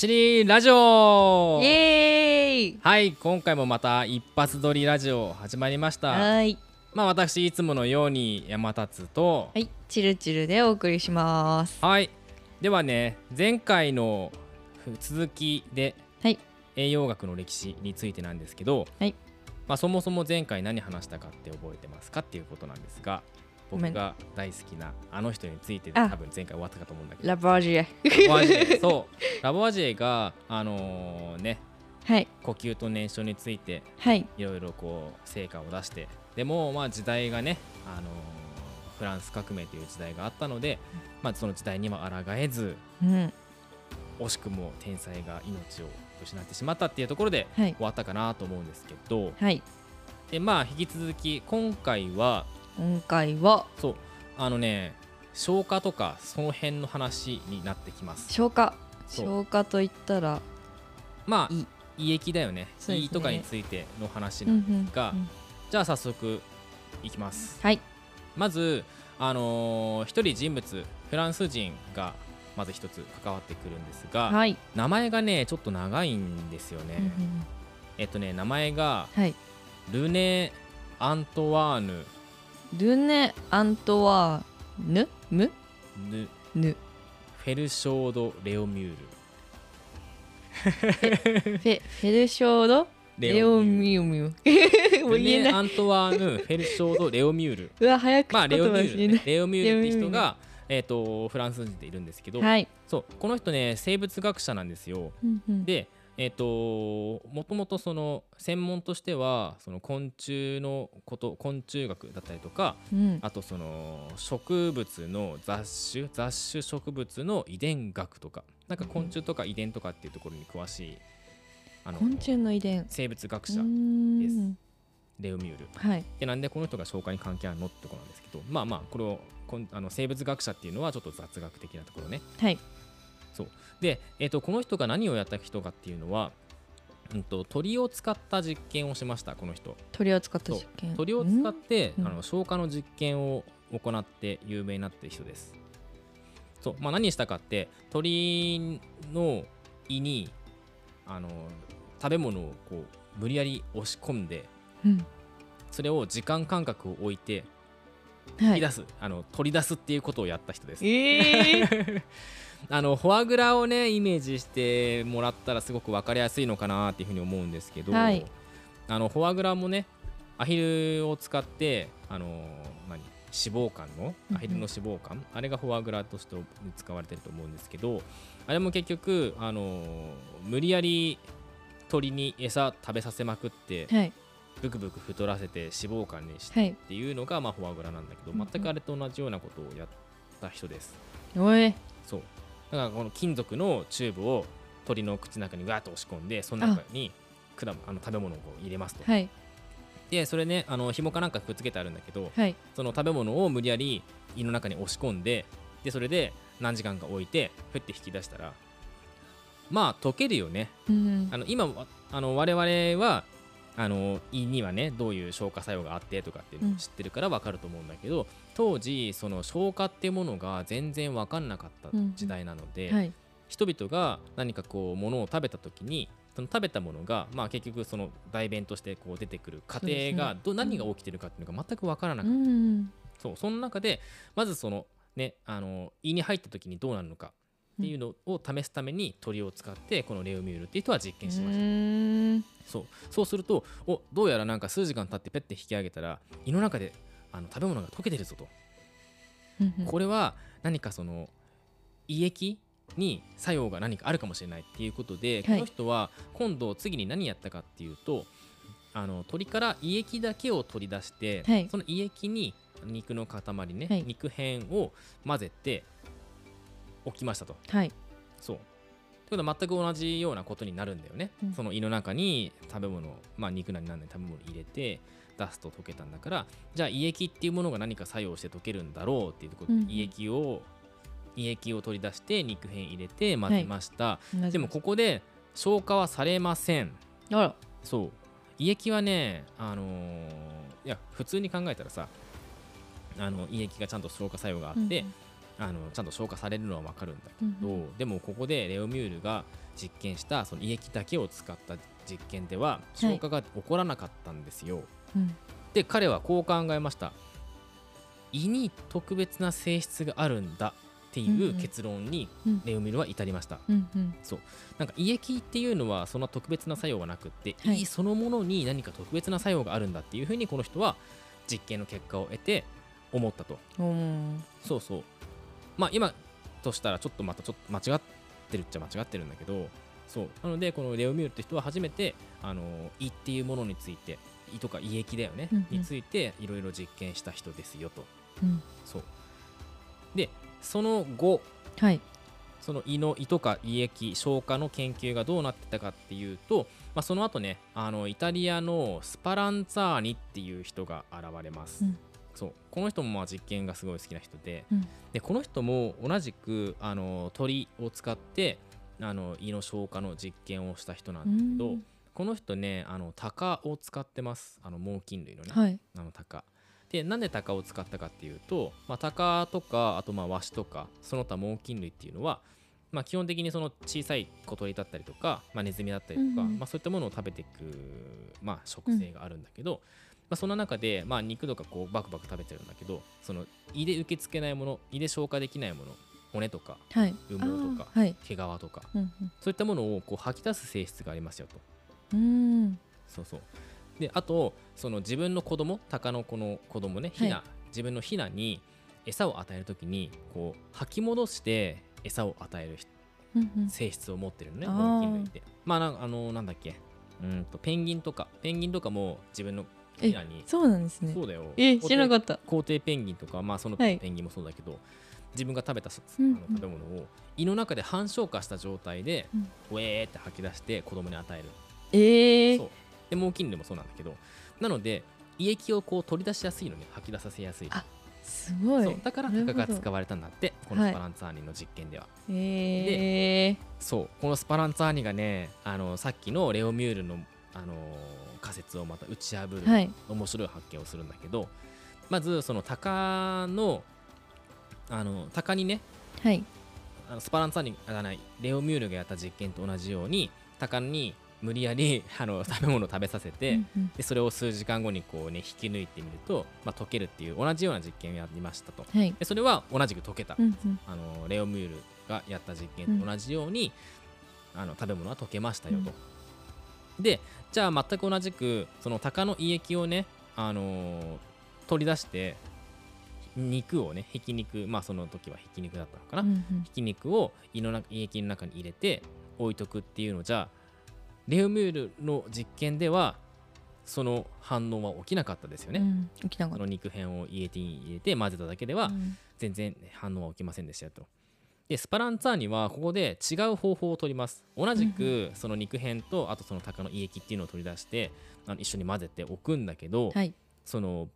アシリーラジオ。イエーイ。はい今回もまた一発撮りラジオ始まりました。はい。まあ私いつものように山立と。はいチルチルでお送りします。はい。ではね前回の続きではい。栄養学の歴史についてなんですけど、はい。まあ、そもそも前回何話したかって覚えてますかっていうことなんですが僕が大好きなあの人についてあ。多分前回終わったかと思うんだけど。ラボアジエそう。ラボアジエがあのねはい。呼吸と燃焼についてはい。いろいろこう成果を出してでもまあ時代がね、あのフランス革命という時代があったので、まあ、その時代には抗えずうん。惜しくも天才が命を失ってしまったっていうところではい。終わったかなと思うんですけど。はい。でまあ引き続き今回は今回はそう。あのね消化とかその辺の話になってきます。消化。そう。消化といったらまあ胃胃液だよね。そうですね。胃とかについての話うんなんですが、うんじゃあ早速いきます。はい。まずあのー一人人物フランス人がまず一つ関わってくるんですが、はい。名前がねちょっと長いんですよね、うんうん。えっとね名前がはい。ルネ・アントワーヌルネ・アントワーヌ？ムヌヌフェルショード・レオミュール。フェ フェルショード？レオミューミュー。もうルネ・言えない。アントワーヌ・フェルショード・レオミュール。うわ早くまあレオミュール、ね。レオミュールって人がえっとフランス人でいるんですけど、はい。そう。この人ね生物学者なんですよ。うんうん。でえっ、ともともとその専門としてはその昆虫のこと昆虫学だったりとかうん。あとその植物の雑種雑種植物の遺伝学とかなんか昆虫とか遺伝とかっていうところに詳しいあの昆虫の遺伝。生物学う者ーです。んレオミュール。はい。でなんでこの人が消化に関係あるのってところなんですけどまあまあこれをこんあの生物学者っていうのはちょっと雑学的なところね。はいで、えっとこの人が何をやった人かっていうのは、うん、と鳥を使った実験をしましたこの人。鳥を使った実験。鳥を使って、うん。あの消化の実験を行って有名になっている人です。そう、まあ、何したかって鳥の胃にあの食べ物をこう無理やり押し込んでうん。それを時間間隔を置いてはい。引き出す、あの取り出すっていうことをやった人です。えー あのフォアグラをねイメージしてもらったらすごく分かりやすいのかなっていうふうに思うんですけど、はい。あのフォアグラもねアヒルを使ってあの何脂肪肝のうんうん。アヒルの脂肪肝、あれがフォアグラとして使われてると思うんですけどあれも結局あの無理やり鳥に餌食べさせまくってはい。ブクブク太らせて脂肪肝にしてはい。っていうのが、まあ、フォアグラなんだけどうんうん。全くあれと同じようなことをやった人です。おい。そうだからこの金属のチューブを鳥の口の中にわーっと押し込んでその中に果物あの食べ物を入れますと、はい。でそれねあの紐かなんかくっつけてあるんだけどはい。その食べ物を無理やり胃の中に押し込んででそれで何時間か置いてふって引き出したらまあ溶けるよね。うんあの今わあの我々はあの胃にはねどういう消化作用があってとかっていうのを知ってるから分かると思うんだけど、当時その消化っていうものが全然分かんなかった時代なので、はい。人々が何かこうものを食べた時にその食べたものが、まあ、結局その代弁としてこう出てくる過程がど、何が起きてるかっていうのが全く分からなうかった、ん。そうその中でまずそのねあの胃に入った時にどうなるのかっていうのを試すために鳥を使ってこのレオミュールっていう人は実験しました。うんそう。そうするとおどうやらなんか数時間経ってペッて引き上げたら胃の中であの食べ物が溶けてるぞと、うんこれは何かその胃液に作用が何かあるかもしれないっていうことで、はいこの人は今度次に何やったかっていうとあの鳥から胃液だけを取り出して、はいその胃液に肉の塊ね、はい肉片を混ぜて置きましたと。はいそう。ということは全く同じようなことになるんだよね。うんその胃の中に食べ物、まあ肉なりなんなり食べ物入れて出すと溶けたんだから、じゃあ胃液っていうものが何か作用して溶けるんだろうっていうことで、うん胃液を胃液を取り出して肉片入れて混ぜました。でもここで消化はされません。そう。胃液はね、あのーいや普通に考えたらさ、あの胃液がちゃんと消化作用があって、うんあのちゃんと消化されるのは分かるんだけど、うんでもここでレオミュールが実験したその胃液だけを使った実験では消化が起こらなかったんですよ。うん。で彼はこう考えました。胃に特別な性質があるんだっていう結論にうん。レオミルは至りました。うんうん。なんか胃液っていうのはそんな特別な作用はなくって、はい。胃そのものに何か特別な作用があるんだっていうふうにこの人は実験の結果を得て思ったと。うんそうそう。まあ今としたらちょっとまたちょっと間違ってるっちゃ間違ってるんだけどそう。なのでこのレオミュールって人は初めてあの胃っていうものについて胃とか胃液だよね、うんうん。についていろいろ実験した人ですよと。うん。そう。でその後はい。その胃の胃とか胃液消化の研究がどうなってたかっていうと、まあ、その後ねあのイタリアのスパランツァーニっていう人が現れます、うん。そう。この人もまあ実験がすごい好きな人で,、うん。でこの人も同じくあの鳥を使ってあの胃の消化の実験をした人なんだけど、うんこの人ねあの鷹を使ってます。あの猛禽類のね、はい。あの鷹。でなんで鷹を使ったかっていうと、まあ、鷹とかあとまあワシとかその他猛禽類っていうのは、まあ、基本的にその小さい小鳥だったりとか、まあ、ネズミだったりとか、うんうん。まあ、そういったものを食べていく、まあ、食性があるんだけど、まあ、そんな中で、まあ、肉とかこうバクバク食べてるんだけどその胃で受け付けないもの胃で消化できないもの骨とかはい。羽毛とかはい。毛皮とかうん。そういったものをこう吐き出す性質がありますよと。うん。うんそうそう。であとその自分の子供鷹の子の子供ねヒナ、はい自分のヒナに餌を与えるときにこう吐き戻して餌を与えるうんうん。性質を持ってるのね猛禽類って。まあなあのなんだっけ。うんとペンギンとか。ペンギンとかも自分のヒナに。そうなんですね。そうだよ。え知らなかった。皇帝ペンギンとかまあそのはい。ペンギンもそうだけど、自分が食べたそあうん。の食べ物を胃の中で半消化した状態で、うん。ウェーって吐き出して子供に与えるええそう。で猛禽類もそうなんだけどなので胃液をこう取り出しやすいのに吐き出させやすいあすごい。だからなるほど。鷹が使われたんだってこのはい。スパランツァーニの実験では、ええそう。このスパランツァーニがねあのさっきのレオミュールの、あのー仮説をまた打ち破る、はい。面白い発見をするんだけどまずその鷹のあの鷹にねはい。あのスパランツァーニあじゃないレオミュールがやった実験と同じように鷹に無理やり あの食べ物を食べさせて、うんうん。でそれを数時間後にこうね引き抜いてみると、まあ、溶けるっていう同じような実験をやりましたと。はい。でそれは同じく溶けた、うんうん。あのレオミュールがやった実験と同じように、あの食べ物は溶けましたよと、でじゃあ全く同じくその鷹の胃液をね、あのー取り出して肉をねひき肉まあその時はひき肉だったのかな、うんうん。ひき肉を胃の中胃液の中に入れて置いとくっていうのじゃレオミュールの実験ではその反応は起きなかったですよね。うん起きなかった肉片を胃液に入れて混ぜただけではうん全然反応は起きませんでしたよと。でスパランツァーニはここで違う方法を取ります。同じくその肉片とあとその鷹の胃液っていうのを取り出してあの一緒に混ぜておくんだけど、はいその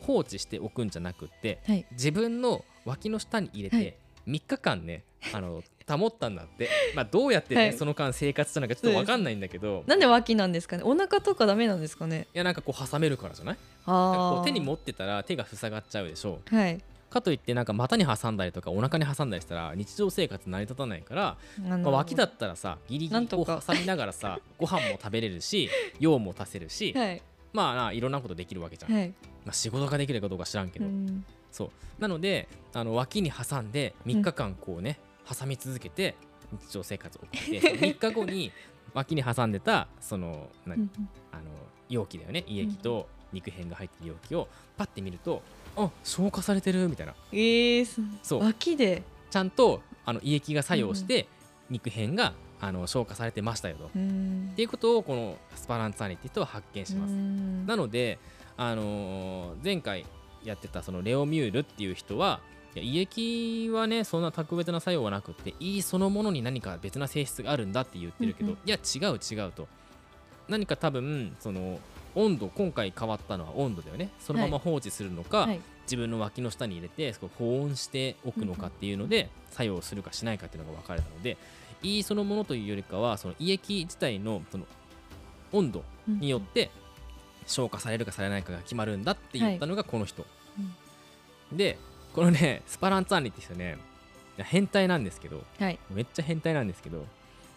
放置しておくんじゃなくってはい自分の脇の下に入れはいて3日間ね、あの保ったんだって、まあ、どうやって、ねはい。その間生活したのかちょっと分かんないんだけど。なんで脇なんですかね？お腹とかダメなんですかね？いやなんかこう挟めるからじゃない？あ手に持ってたら手が塞がっちゃうでしょ。はい。かといってなんか股に挟んだりとかお腹に挟んだりしたら日常生活成り立たないから、まあ、脇だったらさギリギリこう挟みながらさご飯も食べれるし 用も足せるし、はい。まあないろんなことできるわけじゃん、はい。まあ、仕事ができるかどうか知らんけど、うん。そう。なのであの脇に挟んで3日間こうね、挟み続けて日常生活を送ってその3日後に脇に挟んでたそのあの容器だよね胃液と肉片が入ってる容器をパッて見るとあ消化されてるみたいな。えーそそう。脇で？ちゃんとあの胃液が作用して肉片があの消化されてましたよと。っうんていうことをこのスパランツァーニって人は発見します。うん。なので、あのー前回やってたそのレオミュールっていう人はいや胃液はねそんな特別な作用はなくって胃そのものに何か別な性質があるんだって言ってるけど、うんうん。いや違う違うと。何か多分その温度今回変わったのは温度だよね。そのまま放置するのか、はい。自分の脇の下に入れて保温しておくのかっていうので作用するかしないかっていうのが分かれたので胃そのものというよりかはその胃液自体のその温度によって消化されるかされないかが決まるんだって言ったのがこの人、でこのね スパランツァーニって人ね。変態なんですけどはい。めっちゃ変態なんですけど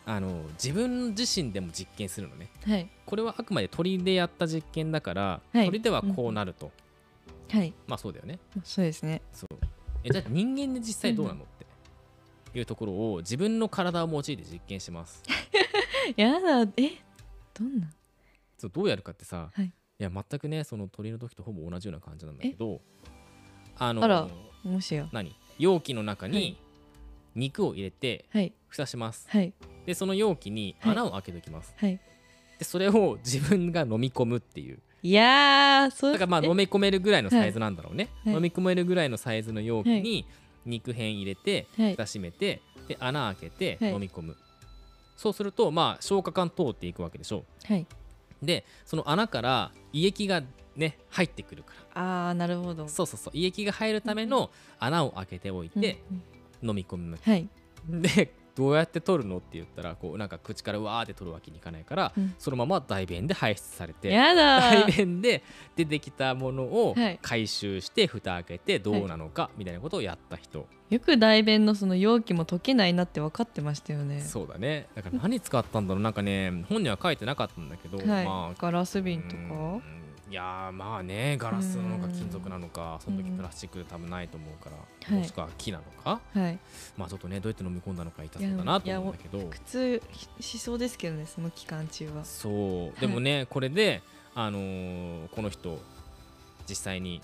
あの自分自身でも実験するのね。はい。これはあくまで鳥でやった実験だから、はい。鳥ではこうなると、はい。まあそうだよね。そうですね。そう。えじゃあ人間で実際どうなの、っていうところを自分の体を用いて実験します。やだ。え？どんな？そうどうやるかってさ、はい。や全くねその鳥の時とほぼ同じような感じなんだけどあのあらもしや何？容器の中にはい。肉を入れてはい。蓋します。はい。でその容器にはい。穴を開けておきます、はい。でそれを自分が飲み込むっていう。いやーそうだからまあえ飲み込めるぐらいのサイズなんだろうね、はい。飲み込めるぐらいのサイズの容器に肉片入れてはい。蓋閉めてで穴開けてはい。飲み込む、そうするとまあ消化管通っていくわけでしょ。はい。でその穴から胃液がね入ってくるから。あーなるほど。そうそうそう。胃液が入るための穴を開けておいて飲み込む。はい。でどうやって取るのって言ったらこうなんか口からうわーって取るわけにいかないから、うん。そのまま大便で排出されてやだ。大ー便で出てきたものをはい。回収して蓋開けてどうなのかみたいなことをやった人、よく大便のその容器も溶けないなって分かってましたよね。そうだね。だから何使ったんだろう。なんかね本には書いてなかったんだけど、はい、まあガラス瓶とうん。かいやーまあねガラスなのかうん金属なのかその時うんプラスチックで多分ないと思うから、はい。もしくは木なのか。はい。まあちょっとねどうやって飲み込んだのか痛そうだなと思うんだけど。苦痛しそうですけどねその期間中は。そう。でもね、これであのーこの人実際に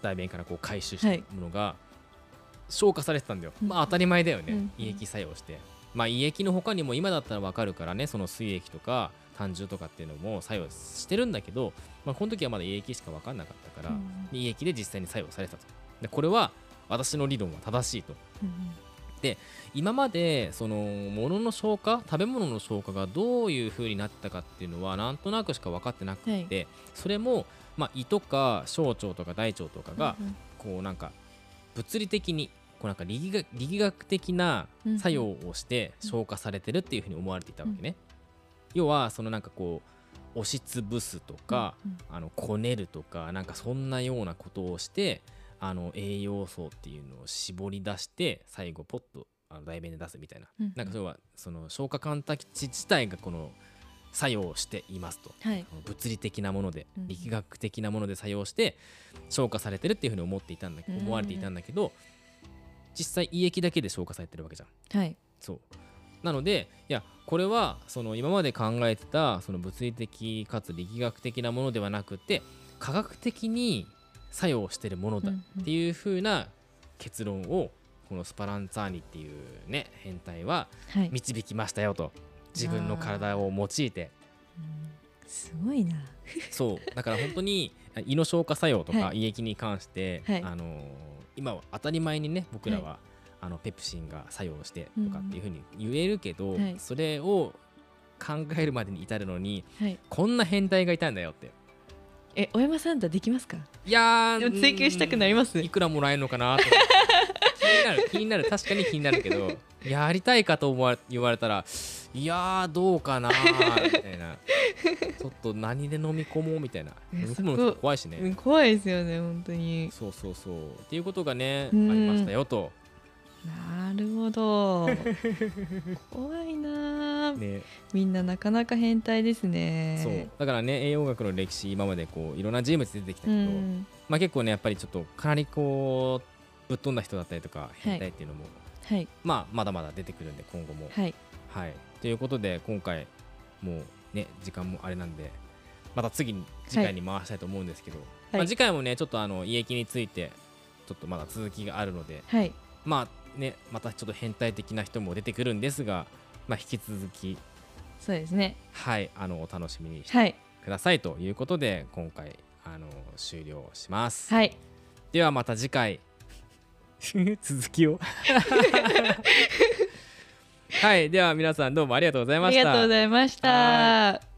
大便からこう回収したはいものが消化されてたんだよ、うん。まあ当たり前だよね、うん。胃液作用して。まあ胃液の他にも今だったらわかるからねその水液とか胆汁とかっていうのも作用してるんだけど、まあ、この時はまだ胃液しか分かんなかったから、うんで胃液で実際に作用されてたと。でこれは私の理論は正しいと。うん今までその物の消化食べ物の消化がどういう風になったかっていうのはなんとなくしか分かってなくて、それも、まあ、胃とか小腸とか大腸とかがうんこうなんか物理的にこうなんか力学的な作用をして消化されてるっていう風に思われていたわけね。要はそのなんかこう押しつぶすとか、うんあのこねるとかなんかそんなようなことをしてあの栄養素っていうのを絞り出して最後ポッとあの大便で出すみたいな、うんなんかそれはその消化管たち自体がこの作用していますと。はい。物理的なものでうん力学的なもので作用して消化されてるっていうふうに思っていたんだけどうん。思われていたんだけど実際胃液だけで消化されてるわけじゃん。はい。そうなのでいやこれはその今まで考えてたその物理的かつ力学的なものではなくて科学的に作用してるものだっていう風な結論をこのスパランツァーニっていうね変態ははい。導きましたよと。自分の体を用いて。うんすごいな。そう。だから本当に胃の消化作用とかはい。胃液に関して、はい。あのー今は当たり前にね僕らは、あのペプシンが作用してとかっていうふうに言えるけど、はい。それを考えるまでに至るのにはい。こんな変態がいたんだよって。え小山さんだできますか？いやーでも追求したくなります。うんいくらもらえるのかなと。気になる気になる。確かに気になるけど やりたいかと思わ言われたらいやーどうかなーみたいな。ちょっと何で飲み込もうみたいな。え飲み込むの怖いしね、うん怖いですよね本当に。そうそうそう。っていうことがねありうんましたよとなるほど。怖いな。あね。みんななかなか変態ですね。そう。だからね栄養学の歴史今までこういろんな人物出てきたけうど、ん。まあ結構ねやっぱりちょっとかなりこうぶっ飛んだ人だったりとか変態っていうのも、はい。まあまだまだ出てくるんで今後も。はい。はい。ということで今回もうね時間もあれなんでまた次に次回に回したいと思うんですけど、まあ、次回もねちょっとあの胃液についてちょっとまだ続きがあるのではい。まあねまたちょっと変態的な人も出てくるんですが、まあ、引き続きそうですね。はいあのお楽しみにしてはい。くださいということで今回あの終了します、はい。ではまた次回 続きを。はいでは皆さんどうもありがとうございました。ありがとうございました